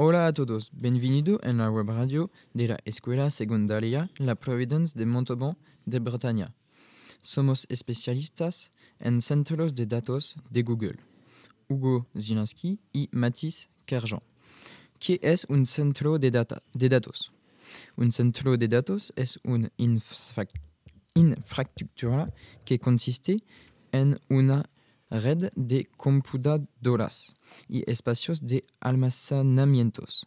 Hola a todos, bienvenido en la web radio de la Escuela Secundaria La Providence de Montauban de Bretaña. Somos especialistas en centros de datos de Google. Hugo Zielinski y Mathis Kerjan. ¿Qué es un centro de, data, datos? Un centro de datos es una infra infraestructura que consiste en una red de computadoras y espacios de almacenamientos.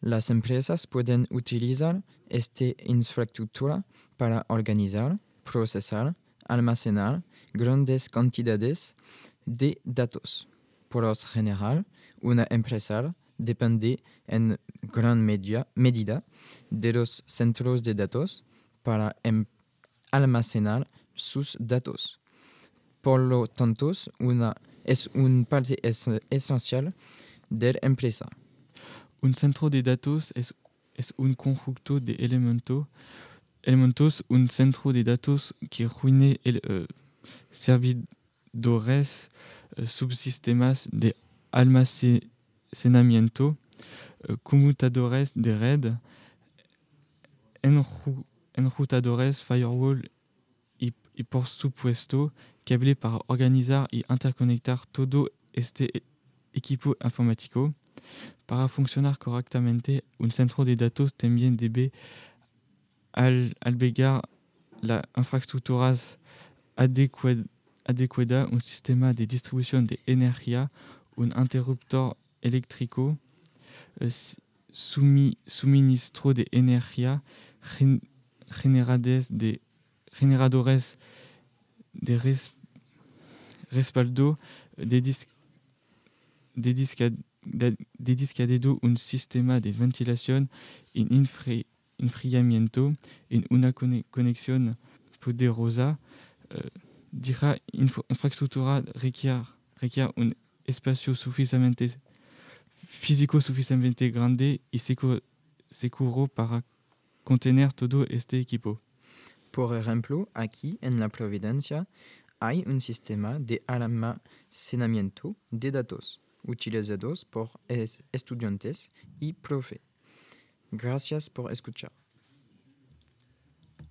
Las empresas pueden utilizar esta infraestructura para organizar, procesar, almacenar grandes cantidades de datos. Por lo general, una empresa depende en gran medida de los centros de datos para almacenar sus datos. Por lo tanto, una, es una parte es, esencial de la empresa. Un centro de datos es, es un conjunto de elementos, elementos, un centro de datos que reúne el, uh, servidores, uh, subsistemas de almacenamiento, uh, conmutadores de red, enru enrutadores, firewall y, y por supuesto cable para organizar y interconectar todo este equipo informático. Para funcionar correctamente, un centro de datos también debe al, albergar las infraestructuras adecuadas, adecuada, un sistema de distribución de energía, un interruptor eléctrico, eh, sumi, suministro de energía, generadores de, generadores de respaldo, des disques des disques de, des disques dedo un sistema de ventilación infri, enfriamiento en una conexión poderosa. Dicha info, infraestructura requiere un espacio suficientemente físico suficientemente grande y seguro, seguro para contener todo este equipo. Por ejemplo, aquí en la Providencia hay un sistema de almacenamiento de datos utilizados por estudiantes y profe. Gracias por escuchar.